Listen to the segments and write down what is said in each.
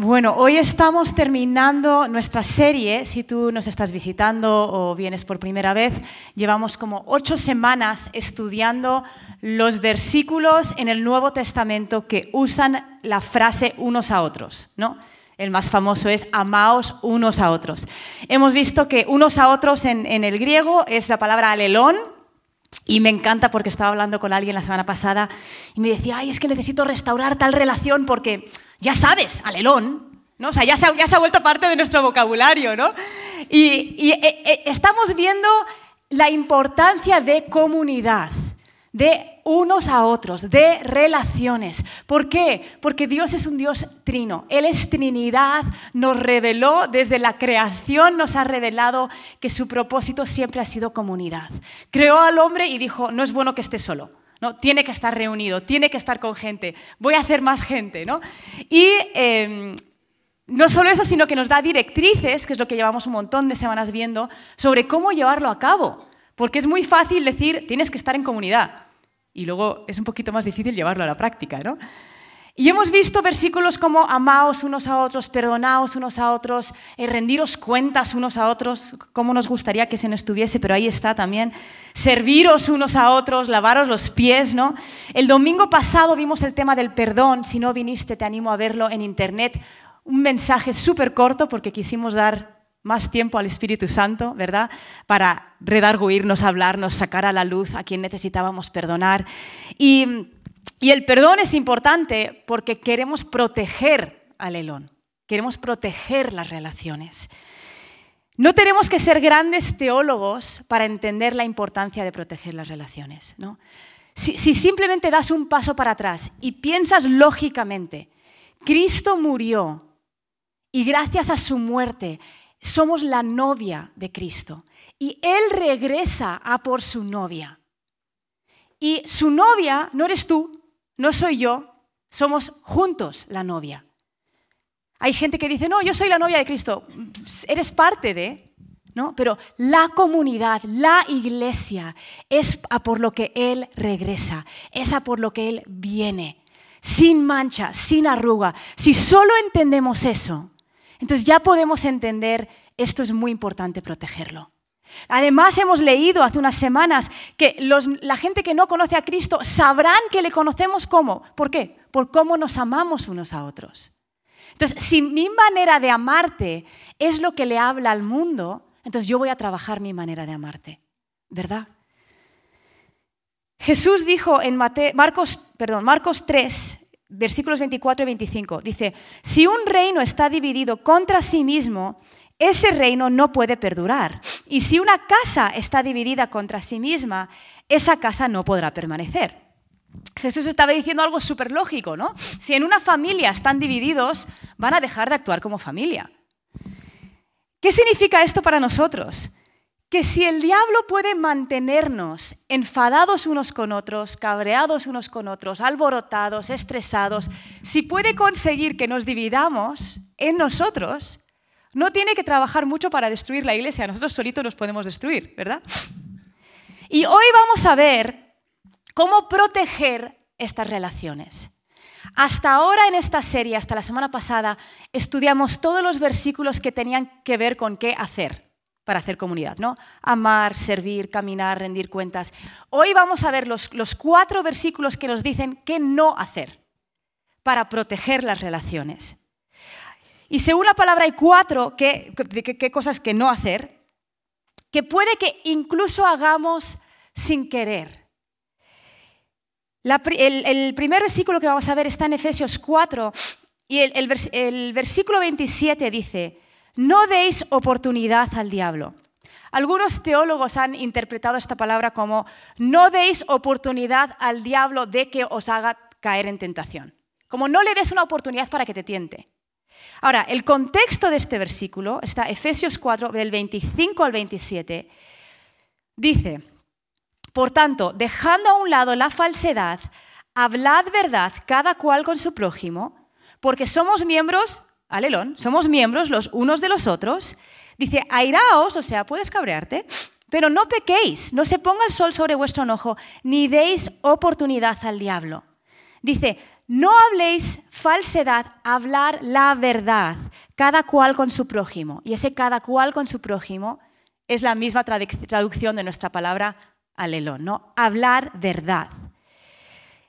Bueno, hoy estamos terminando nuestra serie. Si tú nos estás visitando o vienes por primera vez, llevamos como ocho semanas estudiando los versículos en el Nuevo Testamento que usan la frase unos a otros, ¿no? El más famoso es amaos unos a otros. Hemos visto que unos a otros en, en el griego es la palabra alelón, y me encanta porque estaba hablando con alguien la semana pasada y me decía, ay, es que necesito restaurar tal relación porque ya sabes, alelón, ¿no? O sea, ya se, ha vuelto parte de nuestro vocabulario, ¿no? Y, eh, eh, estamos viendo la importancia de comunidad, de unos a otros, de relaciones. ¿Por qué? Porque Dios es un Dios trino. Él es Trinidad, nos reveló desde la creación, nos ha revelado que su propósito siempre ha sido comunidad. Creó al hombre y dijo, no es bueno que esté solo. ¿No? Tiene que estar reunido, tiene que estar con gente, voy a hacer más gente. ¿no? Y em, no solo eso, sino que nos da directrices, que es lo que llevamos un montón de semanas viendo, sobre cómo llevarlo a cabo. Porque es muy fácil decir, tienes que estar en comunidad y luego es un poquito más difícil llevarlo a la práctica, ¿no? Y hemos visto versículos como amaos unos a otros, perdonaos unos a otros, eh, rendiros cuentas unos a otros, como nos gustaría que se nos estuviese, pero ahí está también, serviros unos a otros, lavaros los pies, ¿no? El domingo pasado vimos el tema del perdón, si no viniste te animo a verlo en internet, un mensaje súper corto porque quisimos dar más tiempo al Espíritu Santo, ¿verdad? Para redarguirnos, hablarnos, sacar a la luz a quien necesitábamos perdonar. Y, el perdón es importante porque queremos proteger al Elón, queremos proteger las relaciones. No tenemos que ser grandes teólogos para entender la importancia de proteger las relaciones. ¿no? Si simplemente das un paso para atrás y piensas lógicamente, Cristo murió y gracias a su muerte somos la novia de Cristo y Él regresa a por su novia. Y su novia no eres tú, no soy yo, somos juntos la novia. Hay gente que dice, no, yo soy la novia de Cristo, eres parte de, ¿no? Pero la comunidad, la iglesia, es a por lo que Él regresa, es a por lo que Él viene, sin mancha, sin arruga. Si solo entendemos eso, entonces ya podemos entender, esto es muy importante protegerlo. Además, hemos leído hace unas semanas que la gente que no conoce a Cristo sabrán que le conocemos cómo. ¿Por qué? Por cómo nos amamos unos a otros. Entonces, si mi manera de amarte es lo que le habla al mundo, entonces yo voy a trabajar mi manera de amarte. ¿Verdad? Jesús dijo en Marcos, perdón, Marcos 3, versículos 24 y 25. Dice, si un reino está dividido contra sí mismo, ese reino no puede perdurar. Y si una casa está dividida contra sí misma, esa casa no podrá permanecer. Jesús estaba diciendo algo súper lógico, ¿no? Si en una familia están divididos, van a dejar de actuar como familia. ¿Qué significa esto para nosotros? que si el diablo puede mantenernos enfadados unos con otros, cabreados unos con otros, alborotados, estresados, si puede conseguir que nos dividamos en nosotros, no tiene que trabajar mucho para destruir la iglesia, nosotros solitos nos podemos destruir, ¿verdad? Y hoy vamos a ver cómo proteger estas relaciones. Hasta ahora en esta serie, hasta la semana pasada, estudiamos todos los versículos que tenían que ver con qué hacer para hacer comunidad, ¿no? Amar, servir, caminar, rendir cuentas. Hoy vamos a ver los, los cuatro versículos que nos dicen qué no hacer para proteger las relaciones. Y según la palabra hay cuatro qué, qué cosas que no hacer, que puede que incluso hagamos sin querer. el, primer versículo que vamos a ver está en Efesios 4 y el, el versículo 27 dice, no deis oportunidad al diablo. Algunos teólogos han interpretado esta palabra como no deis oportunidad al diablo de que os haga caer en tentación. Como no le des una oportunidad para que te tiente. Ahora, el contexto de este versículo está Efesios 4, del 25 al 27. Dice, por tanto, dejando a un lado la falsedad, hablad verdad cada cual con su prójimo, porque somos miembros alelón, somos miembros los unos de los otros. Dice, airaos, o sea, puedes cabrearte, pero no pequéis, no se ponga el sol sobre vuestro enojo, ni deis oportunidad al diablo. Dice, no habléis falsedad, hablar la verdad, cada cual con su prójimo. Y ese cada cual con su prójimo es la misma traducción de nuestra palabra alelón, ¿no? Hablar verdad.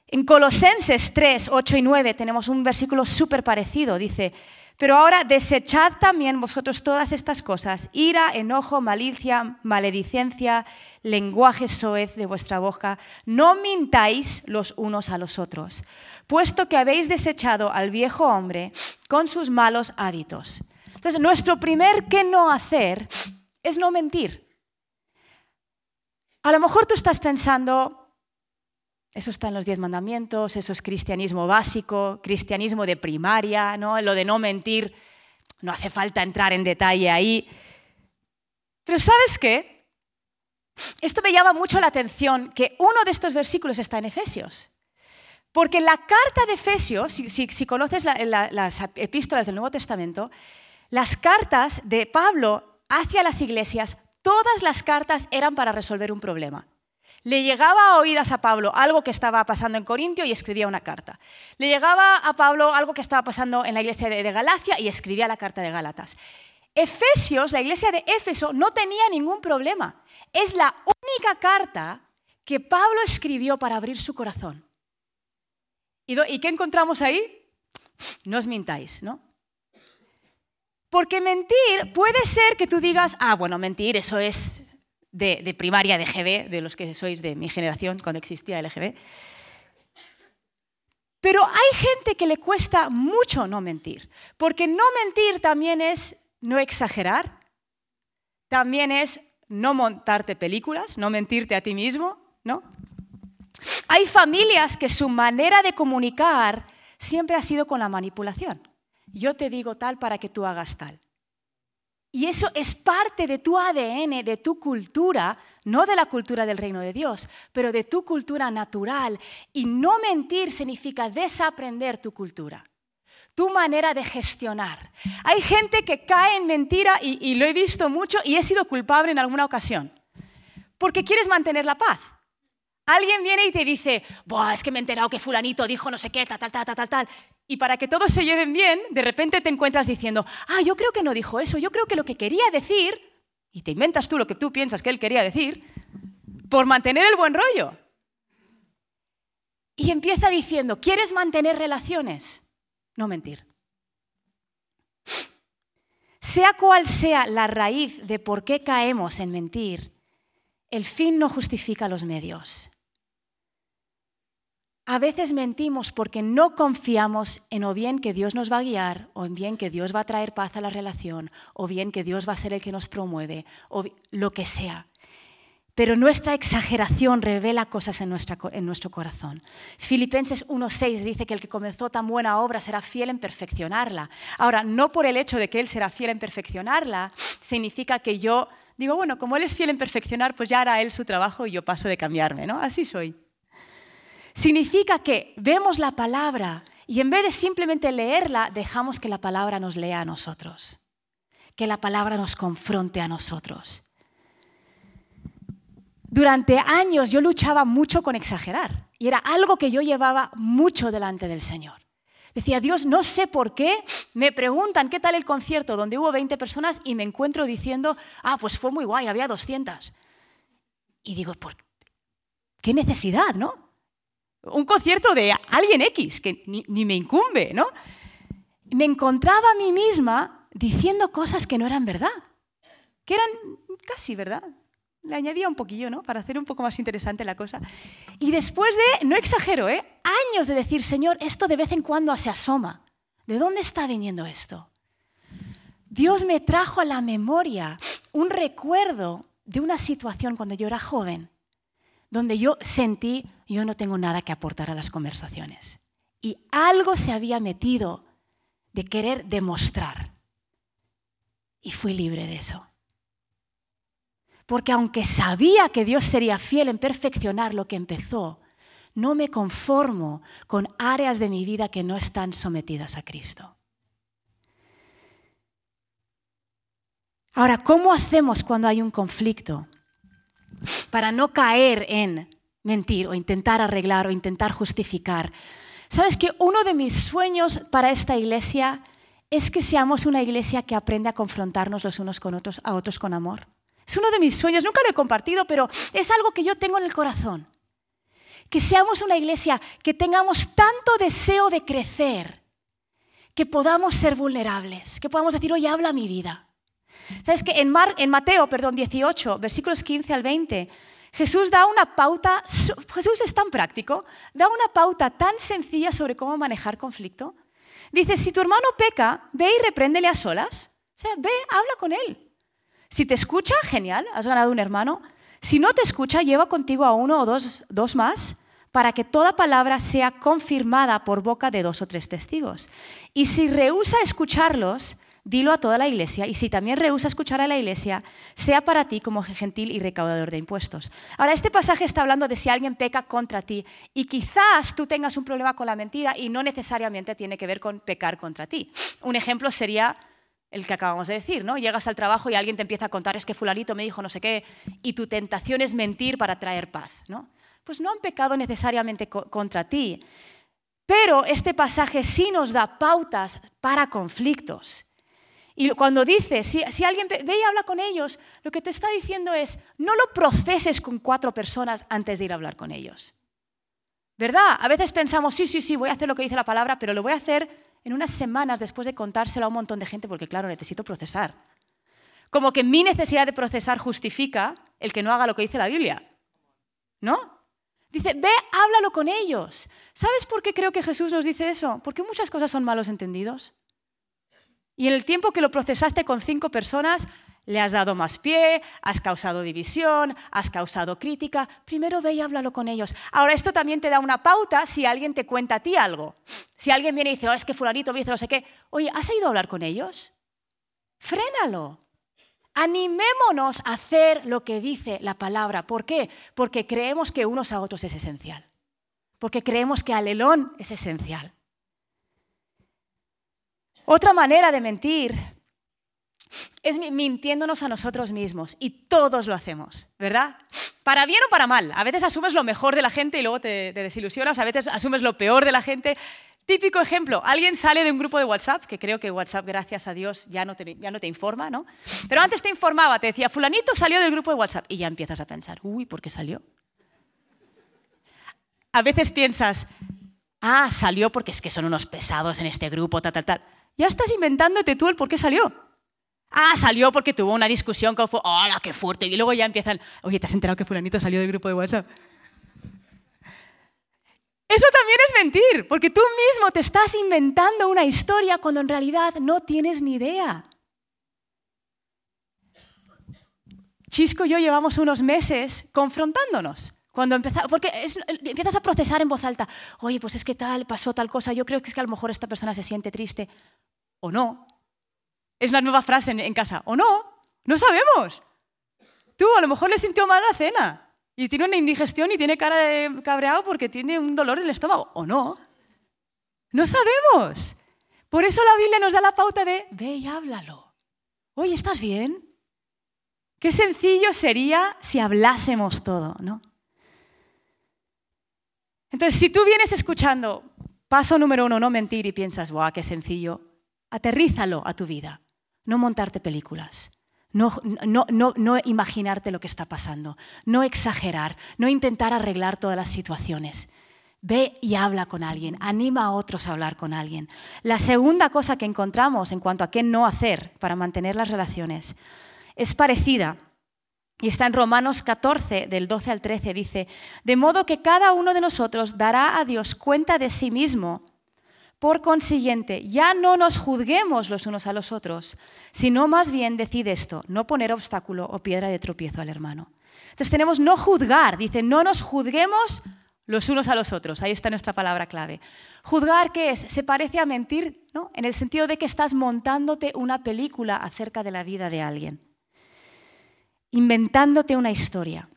En Colosenses 3, 8 y 9 tenemos un versículo súper parecido. Dice, pero ahora desechad también vosotros todas estas cosas, ira, enojo, malicia, maledicencia, lenguaje soez de vuestra boca. No mintáis los unos a los otros, puesto que habéis desechado al viejo hombre con sus malos hábitos. Entonces, nuestro primer qué no hacer es no mentir. A lo mejor tú estás pensando, eso está en los diez mandamientos, eso es cristianismo básico, cristianismo de primaria, ¿no? Lo de no mentir, no hace falta entrar en detalle ahí. Pero ¿sabes qué? Esto me llama mucho la atención que uno de estos versículos está en Efesios. Porque la carta de Efesios, si, conoces las epístolas del Nuevo Testamento, las cartas de Pablo hacia las iglesias, todas las cartas eran para resolver un problema. Le llegaba a oídas a Pablo algo que estaba pasando en Corintio y escribía una carta. Le llegaba a Pablo algo que estaba pasando en la iglesia de, Galacia y escribía la carta de Gálatas. Efesios, la iglesia de Éfeso, no tenía ningún problema. Es la única carta que Pablo escribió para abrir su corazón. ¿Y, qué encontramos ahí? No os mintáis, ¿no? Porque mentir puede ser que tú digas, ah, bueno, mentir, eso es de, primaria de GB, de los que sois de mi generación cuando existía el GB. Pero hay gente que le cuesta mucho no mentir, porque no mentir también es no exagerar, también es no montarte películas, no mentirte a ti mismo, ¿no? Hay familias que su manera de comunicar siempre ha sido con la manipulación. Yo te digo tal para que tú hagas tal. Y eso es parte de tu ADN, de tu cultura, no de la cultura del reino de Dios, pero de tu cultura natural. Y no mentir significa desaprender tu cultura, tu manera de gestionar. Hay gente que cae en mentira y, lo he visto mucho y he sido culpable en alguna ocasión, porque quieres mantener la paz. Alguien viene y te dice, es que me he enterado que fulanito dijo no sé qué, tal, tal, tal, tal, tal. Y para que todos se lleven bien, de repente te encuentras diciendo, ah, yo creo que no dijo eso, yo creo que lo que quería decir, y te inventas tú lo que tú piensas que él quería decir, por mantener el buen rollo. Y empieza diciendo, ¿quieres mantener relaciones? No mentir. Sea cual sea la raíz de por qué caemos en mentir, el fin no justifica los medios. A veces mentimos porque no confiamos en o bien que Dios nos va a guiar, o en bien que Dios va a traer paz a la relación, o bien que Dios va a ser el que nos promueve, o lo que sea. Pero nuestra exageración revela cosas en, en nuestro corazón. Filipenses 1.6 dice que el que comenzó tan buena obra será fiel en perfeccionarla. Ahora, no por el hecho de que Él será fiel en perfeccionarla, significa que yo digo, bueno, como Él es fiel en perfeccionar, pues ya hará Él su trabajo y yo paso de cambiarme, ¿no? Así soy. Significa que vemos la palabra y en vez de simplemente leerla, dejamos que la palabra nos lea a nosotros, que la palabra nos confronte a nosotros. Durante años yo luchaba mucho con exagerar y era algo que yo llevaba mucho delante del Señor. Decía, Dios, no sé por qué me preguntan qué tal el concierto donde hubo 20 personas y me encuentro diciendo, ah, pues fue muy guay, había 200. Y digo, ¿por qué necesidad, no? Un concierto de alguien X, que ni, me incumbe, ¿no? Me encontraba a mí misma diciendo cosas que no eran verdad, que eran casi verdad. Le añadía un poquillo, ¿no? Para hacer un poco más interesante la cosa. Y después de, no exagero, ¿eh? Años de decir, Señor, esto de vez en cuando se asoma. ¿De dónde está viniendo esto? Dios me trajo a la memoria un recuerdo de una situación cuando yo era joven donde yo sentí, yo no tengo nada que aportar a las conversaciones. Y algo se había metido de querer demostrar. Y fui libre de eso. Porque aunque sabía que Dios sería fiel en perfeccionar lo que empezó, no me conformo con áreas de mi vida que no están sometidas a Cristo. Ahora, ¿cómo hacemos cuando hay un conflicto? para no caer en mentir o intentar arreglar o intentar justificar. ¿Sabes que uno de mis sueños para esta iglesia es que seamos una iglesia que aprende a confrontarnos los unos con otros, a otros con amor? Es uno de mis sueños, nunca lo he compartido, pero es algo que yo tengo en el corazón. Que seamos una iglesia que tengamos tanto deseo de crecer, que podamos ser vulnerables, que podamos decir, oye, habla mi vida. ¿Sabes que en, en Mateo, perdón, 18, versículos 15 al 20, Jesús da una pauta, Jesús es tan práctico, da una pauta tan sencilla sobre cómo manejar conflicto. Dice, si tu hermano peca, ve y repréndele a solas. O sea, ve, habla con él. Si te escucha, genial, has ganado un hermano. Si no te escucha, lleva contigo a uno o dos, dos más para que toda palabra sea confirmada por boca de dos o tres testigos. Y si rehúsa escucharlos, dilo a toda la iglesia y si también rehúsa escuchar a la iglesia, sea para ti como gentil y recaudador de impuestos. Ahora, este pasaje está hablando de si alguien peca contra ti y quizás tú tengas un problema con la mentira y no necesariamente tiene que ver con pecar contra ti. Un ejemplo sería el que acabamos de decir, ¿no? Llegas al trabajo y alguien te empieza a contar es que fulanito me dijo no sé qué y tu tentación es mentir para traer paz, ¿no? Pues no han pecado necesariamente contra ti. Pero este pasaje sí nos da pautas para conflictos. Y cuando dice, si, alguien ve y habla con ellos, lo que te está diciendo es, no lo proceses con cuatro personas antes de ir a hablar con ellos. ¿Verdad? A veces pensamos, sí, sí, sí, voy a hacer lo que dice la palabra, pero lo voy a hacer en unas semanas después de contárselo a un montón de gente, porque claro, necesito procesar. Como que mi necesidad de procesar justifica el que no haga lo que dice la Biblia. ¿No? Dice, ve, háblalo con ellos. ¿Sabes por qué creo que Jesús nos dice eso? Porque muchas cosas son malos entendidos. Y en el tiempo que lo procesaste con cinco personas, le has dado más pie, has causado división, has causado crítica. Primero ve y háblalo con ellos. Ahora, esto también te da una pauta si alguien te cuenta a ti algo. Si alguien viene y dice, oh, es que fulanito me dice no sé qué. Oye, ¿has ido a hablar con ellos? Frénalo. Animémonos a hacer lo que dice la palabra. ¿Por qué? Porque creemos que unos a otros es esencial. Porque creemos que alelón es esencial. Otra manera de mentir es mintiéndonos a nosotros mismos y todos lo hacemos, ¿verdad? Para bien o para mal. A veces asumes lo mejor de la gente y luego te, desilusionas, a veces asumes lo peor de la gente. Típico ejemplo, alguien sale de un grupo de WhatsApp, que creo que WhatsApp, gracias a Dios, ya no, te, ya no te informa, ¿no? Pero antes te informaba, te decía, fulanito salió del grupo de WhatsApp y ya empiezas a pensar, uy, ¿por qué salió? A veces piensas, ah, salió porque es que son unos pesados en este grupo, tal, tal, tal. Ya estás inventándote tú el por qué salió. Ah, salió porque tuvo una discusión con... ¡Hola, qué fuerte! Y luego ya empiezan... Oye, ¿te has enterado que fulanito salió del grupo de WhatsApp? Eso también es mentir, porque tú mismo te estás inventando una historia cuando en realidad no tienes ni idea. Chisco y yo llevamos unos meses confrontándonos. Cuando porque empiezas a procesar en voz alta, oye, pues es que tal, pasó tal cosa, yo creo que es que a lo mejor esta persona se siente triste o no. Es la nueva frase en, casa, o no, no sabemos. Tú a lo mejor le sintió mal la cena y tiene una indigestión y tiene cara de cabreado porque tiene un dolor en el estómago, o no. No sabemos. Por eso la Biblia nos da la pauta de, ve y háblalo. Oye, ¿estás bien? Qué sencillo sería si hablásemos todo, ¿no? Entonces, si tú vienes escuchando paso número uno, no mentir y piensas, ¡guau, qué sencillo! Aterrízalo a tu vida. No montarte películas. No, no, imaginarte lo que está pasando. No exagerar. No intentar arreglar todas las situaciones. Ve y habla con alguien. Anima a otros a hablar con alguien. La segunda cosa que encontramos en cuanto a qué no hacer para mantener las relaciones es parecida. Y está en Romanos 14, del 12 al 13, dice, de modo que cada uno de nosotros dará a Dios cuenta de sí mismo por consiguiente, ya no nos juzguemos los unos a los otros, sino más bien decide esto, no poner obstáculo o piedra de tropiezo al hermano. Entonces tenemos no juzgar, dice, no nos juzguemos los unos a los otros. Ahí está nuestra palabra clave. Juzgar, ¿qué es? Se parece a mentir, ¿no? En el sentido de que estás montándote una película acerca de la vida de alguien. Inventándote una historia.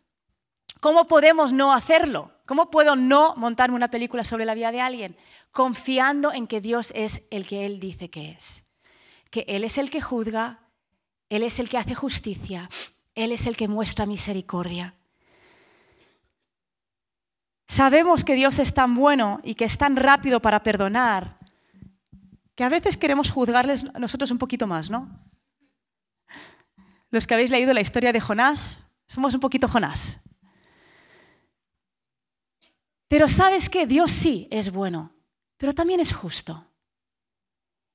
¿Cómo podemos no hacerlo? ¿Cómo puedo no montarme una película sobre la vida de alguien? Confiando en que Dios es el que Él dice que es. Que Él es el que juzga, Él es el que hace justicia, Él es el que muestra misericordia. Sabemos que Dios es tan bueno y que es tan rápido para perdonar que a veces queremos juzgarles nosotros un poquito más, ¿no? Los que habéis leído la historia de Jonás, somos un poquito Jonás. Pero sabes que Dios sí es bueno, pero también es justo.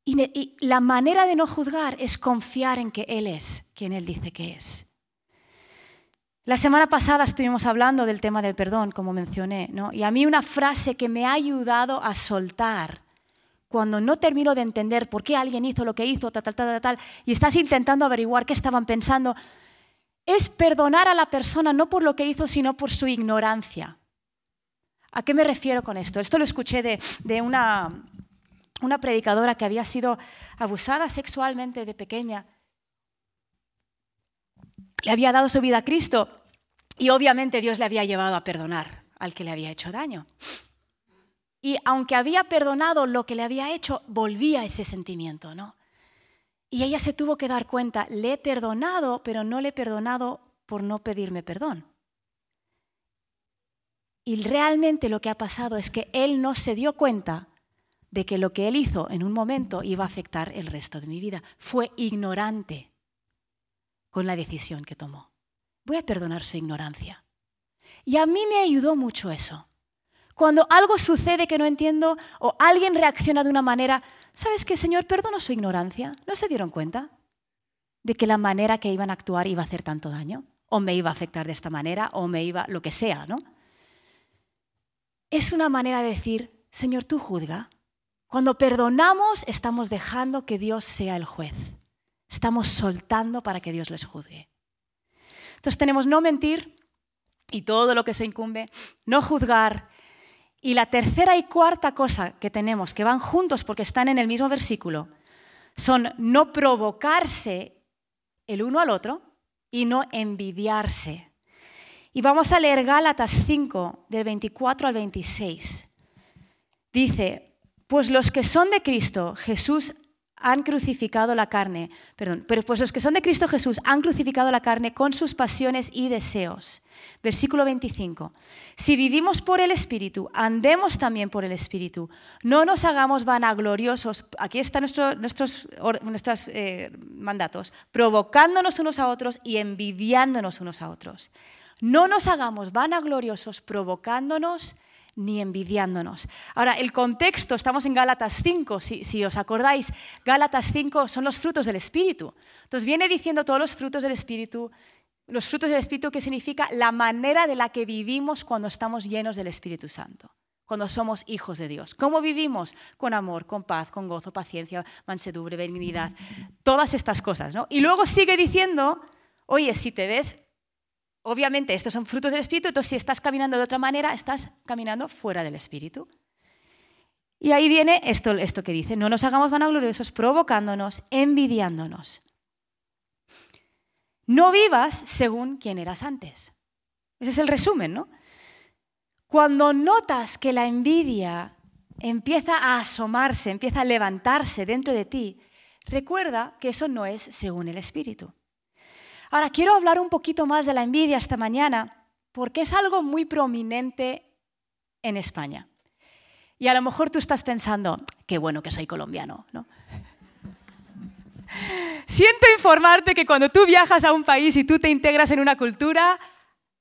Y, la manera de no juzgar es confiar en que Él es quien Él dice que es. La semana pasada estuvimos hablando del tema del perdón, como mencioné, ¿no? y a mí una frase que me ha ayudado a soltar cuando no termino de entender por qué alguien hizo lo que hizo, tal, tal, tal, tal, y estás intentando averiguar qué estaban pensando, es perdonar a la persona no por lo que hizo, sino por su ignorancia. ¿A qué me refiero con esto? Esto lo escuché de, una, una predicadora que había sido abusada sexualmente de pequeña. Le había dado su vida a Cristo y obviamente Dios le había llevado a perdonar al que le había hecho daño. Y aunque había perdonado lo que le había hecho, volvía ese sentimiento, ¿no? Y ella se tuvo que dar cuenta, le he perdonado, pero no le he perdonado por no pedirme perdón. Y realmente lo que ha pasado es que él no se dio cuenta de que lo que él hizo en un momento iba a afectar el resto de mi vida. Fue ignorante con la decisión que tomó. Voy a perdonar su ignorancia. Y a mí me ayudó mucho eso. Cuando algo sucede que no entiendo o alguien reacciona de una manera, ¿sabes qué, Señor? Perdono su ignorancia. ¿No se dieron cuenta de que la manera que iban a actuar iba a hacer tanto daño? O me iba a afectar de esta manera, o me iba, lo que sea, ¿no? Es una manera de decir, Señor, tú juzga. Cuando perdonamos, estamos dejando que Dios sea el juez. Estamos soltando para que Dios les juzgue. Entonces tenemos no mentir y todo lo que se incumbe, no juzgar, y la tercera y cuarta cosa que tenemos, que van juntos porque están en el mismo versículo, son no provocarse el uno al otro y no envidiarse. Y vamos a leer Gálatas 5, del 24 al 26. Dice, pues los que son de Cristo, Jesús han crucificado la carne, perdón, pero pues los que son de Cristo Jesús han crucificado la carne con sus pasiones y deseos. Versículo 25. Si vivimos por el Espíritu, andemos también por el Espíritu. No nos hagamos vanagloriosos. Aquí están nuestros, nuestros eh, mandatos. Provocándonos unos a otros y envidiándonos unos a otros. No nos hagamos vanagloriosos provocándonos ni envidiándonos. Ahora, el contexto, estamos en Gálatas 5, si, os acordáis, Gálatas 5 son los frutos del Espíritu. Entonces viene diciendo todos los frutos del Espíritu, los frutos del Espíritu que significa la manera de la que vivimos cuando estamos llenos del Espíritu Santo, cuando somos hijos de Dios. ¿Cómo vivimos? Con amor, con paz, con gozo, paciencia, mansedumbre, benignidad, todas estas cosas. ¿no? Y luego sigue diciendo, oye, si te ves Obviamente, estos son frutos del Espíritu, entonces si estás caminando de otra manera, estás caminando fuera del Espíritu. Y ahí viene esto, esto que dice, no nos hagamos vanagloriosos provocándonos, envidiándonos. No vivas según quien eras antes. Ese es el resumen, ¿no? Cuando notas que la envidia empieza a asomarse, empieza a levantarse dentro de ti, recuerda que eso no es según el Espíritu. Ahora, quiero hablar un poquito más de la envidia esta mañana, porque es algo muy prominente en España. Y a lo mejor tú estás pensando, qué bueno que soy colombiano, ¿no? Siento informarte que cuando tú viajas a un país y tú te integras en una cultura,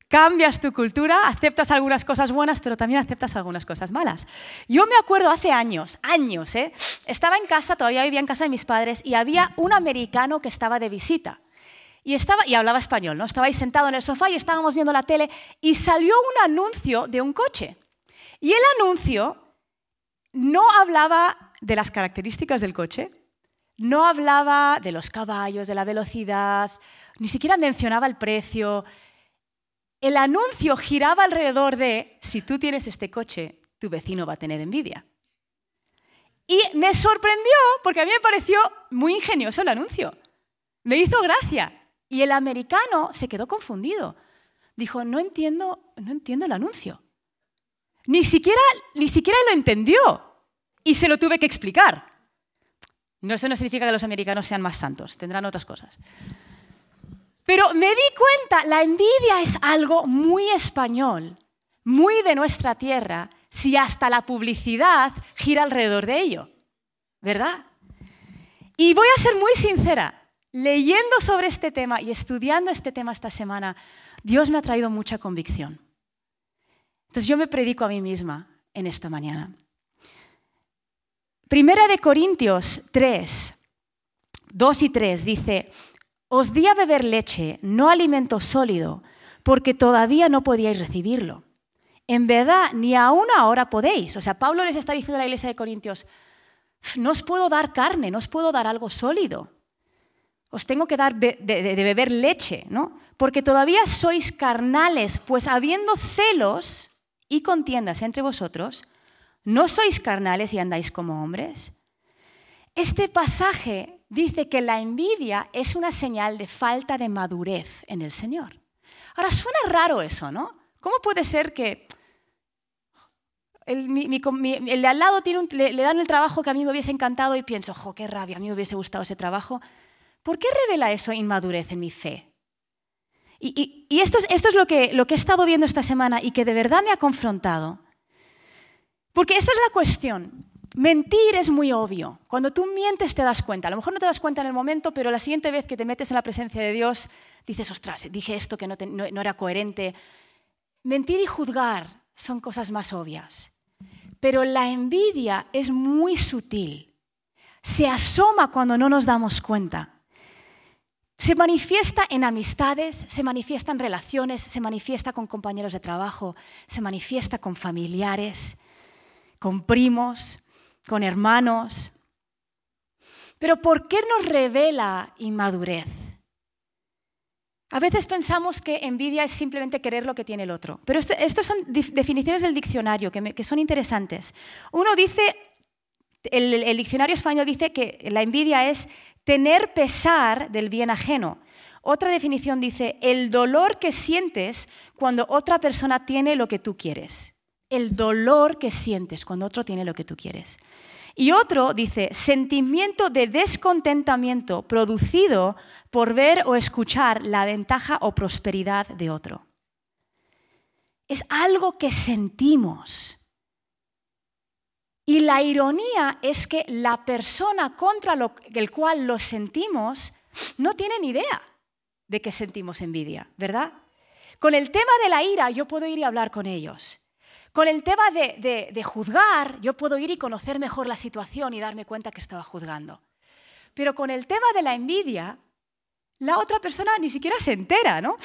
cambias tu cultura, aceptas algunas cosas buenas, pero también aceptas algunas cosas malas. Yo me acuerdo hace años, años, ¿eh? estaba en casa, todavía vivía en casa de mis padres, y había un americano que estaba de visita. Y, estaba, y hablaba español, ¿no? Estabais sentado en el sofá y estábamos viendo la tele y salió un anuncio de un coche. Y el anuncio no hablaba de las características del coche, no hablaba de los caballos, de la velocidad, ni siquiera mencionaba el precio. El anuncio giraba alrededor de, si tú tienes este coche, tu vecino va a tener envidia. Y me sorprendió porque a mí me pareció muy ingenioso el anuncio. Me hizo gracia. Y el americano se quedó confundido. Dijo, no entiendo, no entiendo el anuncio. Ni siquiera, ni siquiera lo entendió. Y se lo tuve que explicar. No, eso no significa que los americanos sean más santos, tendrán otras cosas. Pero me di cuenta, la envidia es algo muy español, muy de nuestra tierra si hasta la publicidad gira alrededor de ello? ¿Verdad? Y voy a ser muy sincera, leyendo sobre este tema y estudiando este tema esta semana, Dios me ha traído mucha convicción. Entonces yo me predico a mí misma en esta mañana. Primera de Corintios 3, 2 y 3 dice, os di a beber leche, no alimento sólido, porque todavía no podíais recibirlo. En verdad, ni aún ahora podéis. O sea, Pablo les está diciendo a la iglesia de Corintios, no os puedo dar carne, no os puedo dar algo sólido. Os tengo que dar de, beber leche, ¿no? Porque todavía sois carnales, pues habiendo celos y contiendas entre vosotros, ¿no sois carnales y andáis como hombres? Este pasaje dice que la envidia es una señal de falta de madurez en el Señor. Ahora, suena raro eso, ¿no? ¿Cómo puede ser que el, de al lado le, dan el trabajo que a mí me hubiese encantado y pienso, jo, qué rabia, a mí me hubiese gustado ese trabajo? ¿Por qué revela eso inmadurez en mi fe? Y, esto es, lo, que, he estado viendo esta semana y que de verdad me ha confrontado. Porque esta es la cuestión. Mentir es muy obvio. Cuando tú mientes te das cuenta. A lo mejor no te das cuenta en el momento, pero la siguiente vez que te metes en la presencia de Dios, dices, ostras, dije esto que no era coherente. Mentir y juzgar son cosas más obvias. Pero la envidia es muy sutil. Se asoma cuando no nos damos cuenta. Se manifiesta en amistades, se manifiesta en relaciones, se manifiesta con compañeros de trabajo, se manifiesta con familiares, con primos, con hermanos. Pero ¿por qué nos revela inmadurez? A veces pensamos que envidia es simplemente querer lo que tiene el otro, pero estas son definiciones del diccionario que, son interesantes. Uno dice, el diccionario español dice que la envidia es tener pesar del bien ajeno. Otra definición dice, el dolor que sientes cuando otra persona tiene lo que tú quieres. El dolor que sientes cuando otro tiene lo que tú quieres. Y otro dice, sentimiento de descontentamiento producido por ver o escuchar la ventaja o prosperidad de otro. Es algo que sentimos. Y la ironía es que la persona contra lo, el cual lo sentimos no tiene ni idea de que sentimos envidia, ¿verdad? Con el tema de la ira yo puedo ir y hablar con ellos. Con el tema de, de, juzgar yo puedo ir y conocer mejor la situación y darme cuenta que estaba juzgando. Pero con el tema de la envidia, la otra persona ni siquiera se entera, ¿no?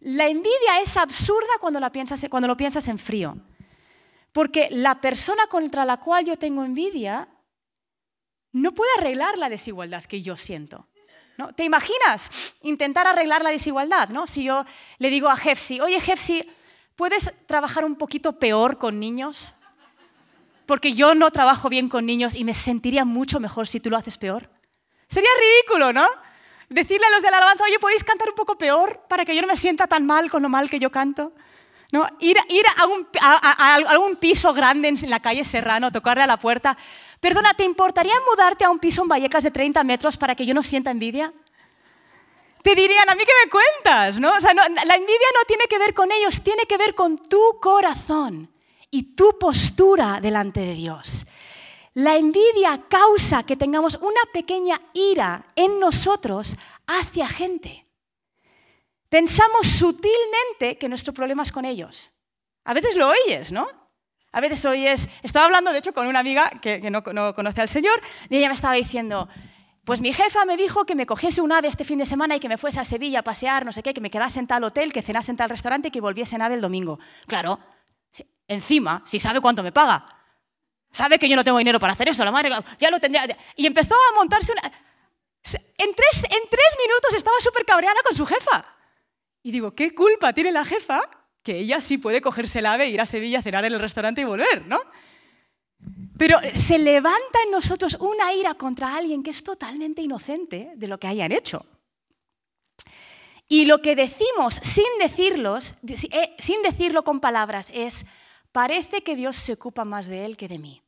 La envidia es absurda cuando, la piensas, cuando lo piensas en frío. Porque la persona contra la cual yo tengo envidia no puede arreglar la desigualdad que yo siento. ¿no? ¿Te imaginas intentar arreglar la desigualdad? ¿no? Si yo le digo a Jefsi, oye Jefsi, ¿puedes trabajar un poquito peor con niños? Porque yo no trabajo bien con niños y me sentiría mucho mejor si tú lo haces peor. Sería ridículo, ¿no? Decirle a los de la alabanza, oye, ¿podéis cantar un poco peor para que yo no me sienta tan mal con lo mal que yo canto? ¿No? Ir, a, algún piso grande en la calle Serrano, tocarle a la puerta. Perdona, ¿te importaría mudarte a un piso en Vallecas de 30 metros para que yo no sienta envidia? Te dirían, ¿a mí qué me cuentas? ¿no? la envidia no tiene que ver con ellos, tiene que ver con tu corazón y tu postura delante de Dios. La envidia causa que tengamos una pequeña ira en nosotros hacia gente. Pensamos sutilmente que nuestro problema es con ellos. A veces lo oyes, ¿no? A veces oyes, estaba hablando de hecho con una amiga que, no, conoce al Señor y ella me estaba diciendo, pues mi jefa me dijo que me cogiese un ave este fin de semana y que me fuese a Sevilla a pasear, no sé qué, que me quedase en tal hotel, que cenase en tal restaurante y que volviese en ave el domingo. Claro, encima, si sabe cuánto me paga, sabe que yo no tengo dinero para hacer eso, la madre ya lo tendría. Y empezó a montarse una... En tres, en tres minutos estaba súper cabreada con su jefa. Y digo, ¿qué culpa tiene la jefa que ella sí puede cogerse el ave, ir a Sevilla, cenar en el restaurante y volver, ¿no? Pero se levanta en nosotros una ira contra alguien que es totalmente inocente de lo que hayan hecho. Y lo que decimos sin decirlos, eh, sin decirlo con palabras, es, parece que Dios se ocupa más de él que de mí.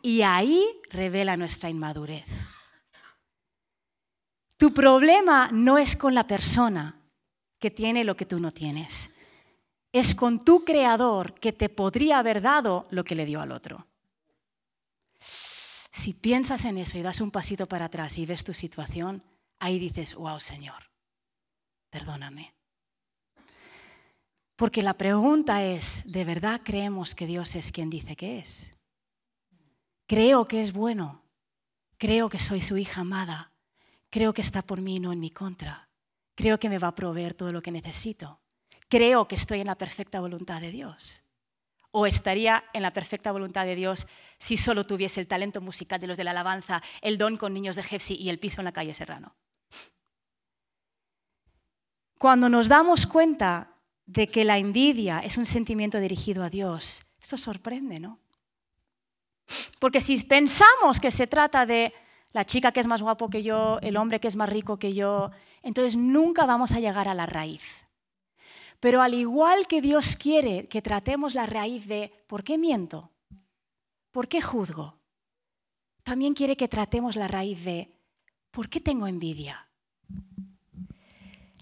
Y ahí revela nuestra inmadurez. Tu problema no es con la persona, que tiene lo que tú no tienes. es con tu creador que te podría haber dado lo que le dio al otro. Si piensas en eso y das un pasito para atrás y ves tu situación, ahí dices, wow, Señor, perdóname. Porque la pregunta es, ¿de verdad creemos que Dios es quien dice que es? Creo que es bueno. Creo que soy su hija amada. Creo que está por mí no en mi contra. Creo que me va a proveer todo lo que necesito. Creo que estoy en la perfecta voluntad de Dios. O estaría en la perfecta voluntad de Dios si solo tuviese el talento musical de los de la alabanza, el don con niños de Jefsi y el piso en la calle Serrano. Cuando nos damos cuenta de que la envidia es un sentimiento dirigido a Dios, esto sorprende, ¿no? Porque si pensamos que se trata de la chica que es más guapo que yo, el hombre que es más rico que yo, entonces nunca vamos a llegar a la raíz. Pero al igual que Dios quiere que tratemos la raíz de ¿por qué miento? ¿Por qué juzgo? También quiere que tratemos la raíz de ¿por qué tengo envidia?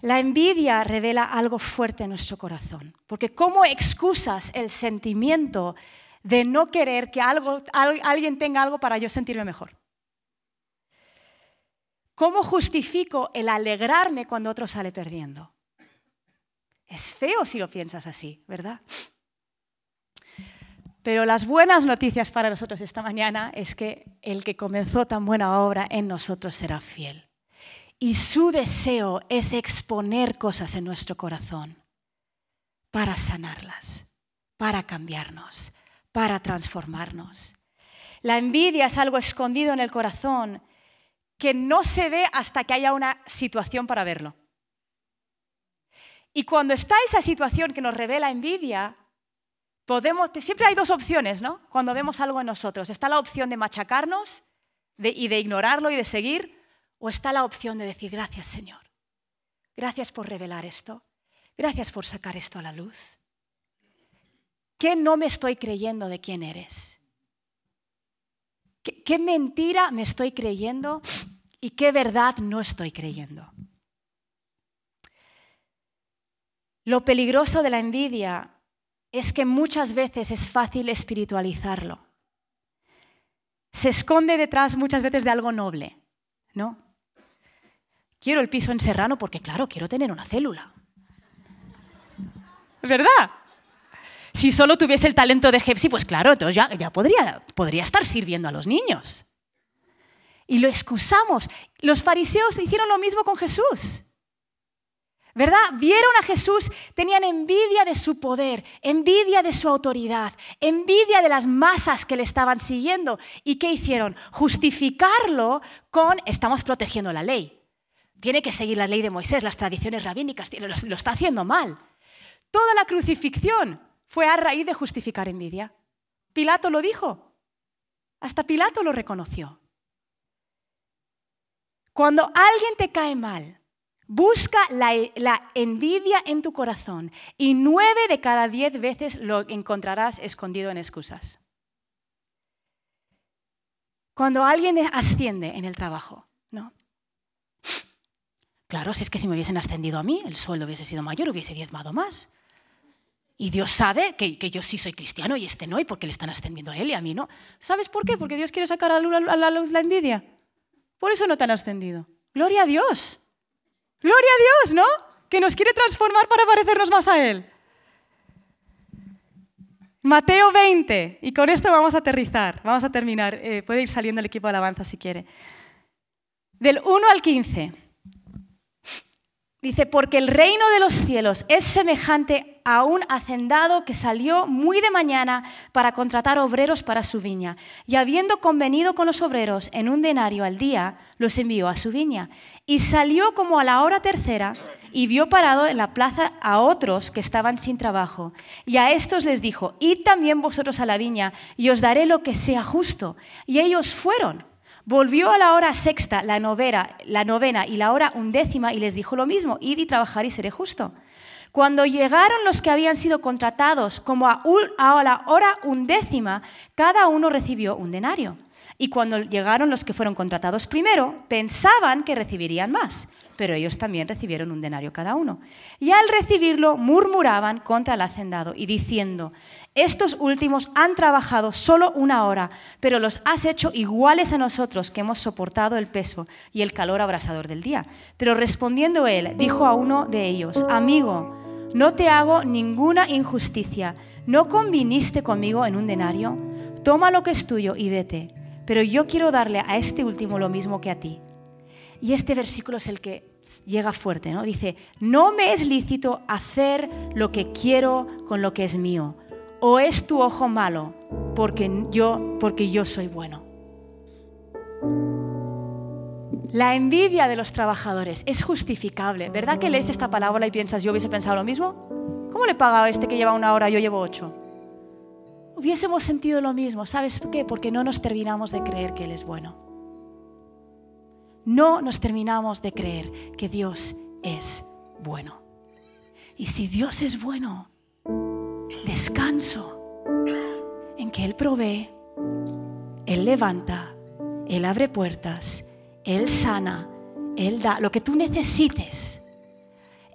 La envidia revela algo fuerte en nuestro corazón, porque ¿cómo excusas el sentimiento de no querer que algo, alguien tenga algo para yo sentirme mejor? ¿Cómo justifico el alegrarme cuando otro sale perdiendo? Es feo si lo piensas así, ¿verdad? Pero las buenas noticias para nosotros esta mañana es que el que comenzó tan buena obra en nosotros será fiel. Y su deseo es exponer cosas en nuestro corazón para sanarlas, para cambiarnos, para transformarnos. La envidia es algo escondido en el corazón que no se ve hasta que haya una situación para verlo. Y cuando está esa situación que nos revela envidia, podemos, siempre hay dos opciones, ¿no? Cuando vemos algo en nosotros. Está la opción de machacarnos y de ignorarlo y de seguir, o está la opción de decir, gracias Señor, gracias por revelar esto, gracias por sacar esto a la luz. ¿Qué no me estoy creyendo de quién eres? Qué mentira me estoy creyendo y qué verdad no estoy creyendo? Lo peligroso de la envidia es que muchas veces es fácil espiritualizarlo. Se esconde detrás muchas veces de algo noble, ¿no? Quiero el piso en Serrano porque, claro, quiero tener una célula. ¿Verdad? Si solo tuviese el talento de Jepsi, pues claro, entonces ya, podría, estar sirviendo a los niños. Y lo excusamos. Los fariseos hicieron lo mismo con Jesús. ¿verdad? Vieron a Jesús, tenían envidia de su poder, envidia de su autoridad, envidia de las masas que le estaban siguiendo. ¿Y qué hicieron? Justificarlo con estamos protegiendo la ley. Tiene que seguir la ley de Moisés, las tradiciones rabínicas, lo está haciendo mal. Toda la crucifixión fue a raíz de justificar envidia. Pilato lo dijo. Hasta Pilato lo reconoció. Cuando alguien te cae mal, Busca la, envidia en tu corazón y nueve de cada diez veces lo encontrarás escondido en excusas. Cuando alguien asciende en el trabajo, ¿no? Claro, si es que si me hubiesen ascendido a mí, el sueldo hubiese sido mayor, hubiese diezmado más. Y Dios sabe que, yo sí soy cristiano y este no, y porque le están ascendiendo a él y a mí no. ¿Sabes por qué? Porque Dios quiere sacar a la luz la envidia. Por eso no te han ascendido. Gloria a Dios. Gloria a Dios, ¿no? Que nos quiere transformar para parecernos más a Él. Mateo 20, y con esto vamos a aterrizar, vamos a terminar. Eh, puede ir saliendo el equipo de alabanza si quiere. Del 1 al 15. Dice, porque el reino de los cielos es semejante a un hacendado que salió muy de mañana para contratar obreros para su viña. Y habiendo convenido con los obreros en un denario al día, los envió a su viña. Y salió como a la hora tercera y vio parado en la plaza a otros que estaban sin trabajo. Y a estos les dijo, id también vosotros a la viña y os daré lo que sea justo. Y ellos fueron. Volvió a la hora sexta, la novena, la novena y la hora undécima y les dijo lo mismo, id y trabajar y seré justo. Cuando llegaron los que habían sido contratados como a, a la hora undécima, cada uno recibió un denario. Y cuando llegaron los que fueron contratados primero, pensaban que recibirían más, pero ellos también recibieron un denario cada uno. Y al recibirlo murmuraban contra el hacendado y diciendo, estos últimos han trabajado solo una hora, pero los has hecho iguales a nosotros que hemos soportado el peso y el calor abrasador del día. Pero respondiendo él, dijo a uno de ellos, amigo, no te hago ninguna injusticia, ¿no conviniste conmigo en un denario? Toma lo que es tuyo y vete pero yo quiero darle a este último lo mismo que a ti. Y este versículo es el que llega fuerte, ¿no? Dice, no me es lícito hacer lo que quiero con lo que es mío. O es tu ojo malo porque yo, porque yo soy bueno. La envidia de los trabajadores es justificable. ¿Verdad que lees esta palabra y piensas, yo hubiese pensado lo mismo? ¿Cómo le paga a este que lleva una hora, yo llevo ocho? hubiésemos sentido lo mismo. ¿Sabes por qué? Porque no nos terminamos de creer que Él es bueno. No nos terminamos de creer que Dios es bueno. Y si Dios es bueno, descanso en que Él provee, Él levanta, Él abre puertas, Él sana, Él da. Lo que tú necesites.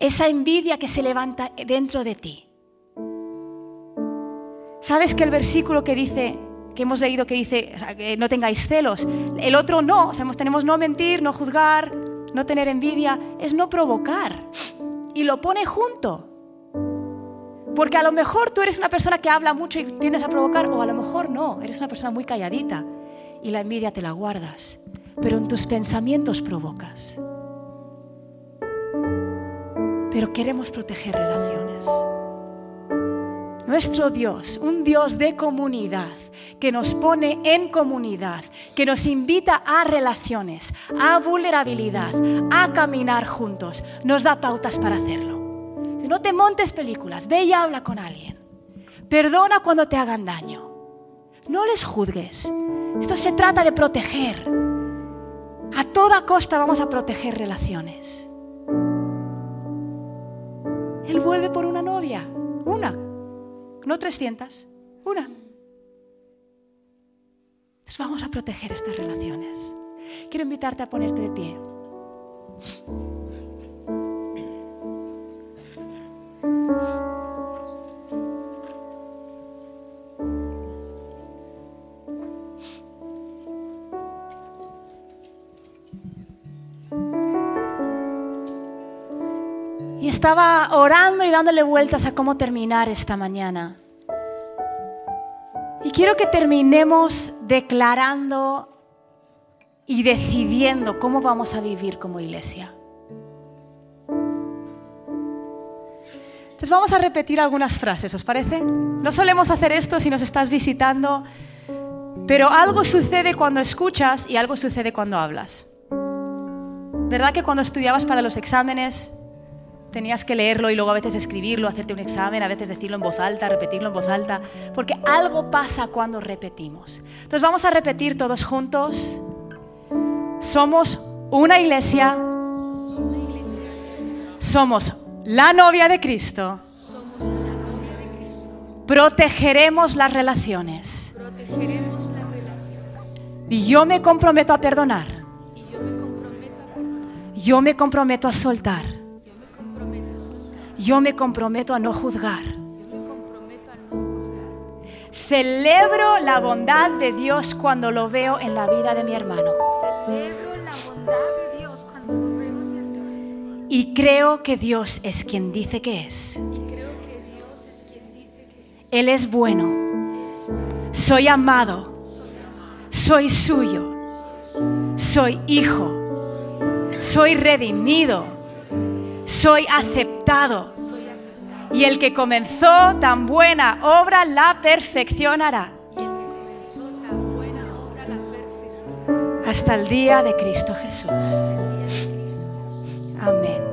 Esa envidia que se levanta dentro de ti. ¿Sabes que el versículo que dice, que hemos leído, que dice, que no tengáis celos, el otro no, o tenemos no mentir, no juzgar, no tener envidia, es no provocar. Y lo pone junto. Porque a lo mejor tú eres una persona que habla mucho y tiendes a provocar, o a lo mejor no, eres una persona muy calladita y la envidia te la guardas, pero en tus pensamientos provocas. Pero queremos proteger relaciones. Nuestro Dios, un Dios de comunidad, que nos pone en comunidad, que nos invita a relaciones, a vulnerabilidad, a caminar juntos, nos da pautas para hacerlo. No te montes películas, ve y habla con alguien. Perdona cuando te hagan daño. No les juzgues. Esto se trata de proteger. A toda costa vamos a proteger relaciones. Él vuelve por una novia, una no 300, una. Entonces vamos a proteger estas relaciones. Quiero invitarte a ponerte de pie. Estaba orando y dándole vueltas a cómo terminar esta mañana. Y quiero que terminemos declarando y decidiendo cómo vamos a vivir como iglesia. Entonces vamos a repetir algunas frases, ¿os parece? No solemos hacer esto si nos estás visitando, pero algo sucede cuando escuchas y algo sucede cuando hablas. ¿Verdad que cuando estudiabas para los exámenes tenías que leerlo y luego a veces escribirlo, hacerte un examen, a veces decirlo en voz alta, repetirlo en voz alta, porque algo pasa cuando repetimos. Entonces vamos a repetir todos juntos. Somos una iglesia. Somos la novia de Cristo. Protegeremos las relaciones. Y yo me comprometo a perdonar. Yo me comprometo a soltar. Yo me comprometo a no juzgar. Celebro la bondad de Dios cuando lo veo en la vida de mi hermano. Y creo que Dios es quien dice que es. Él es bueno. Soy amado. Soy suyo. Soy hijo. Soy redimido. Soy aceptado y el que comenzó tan buena obra la perfeccionará. Hasta el día de Cristo Jesús. Amén.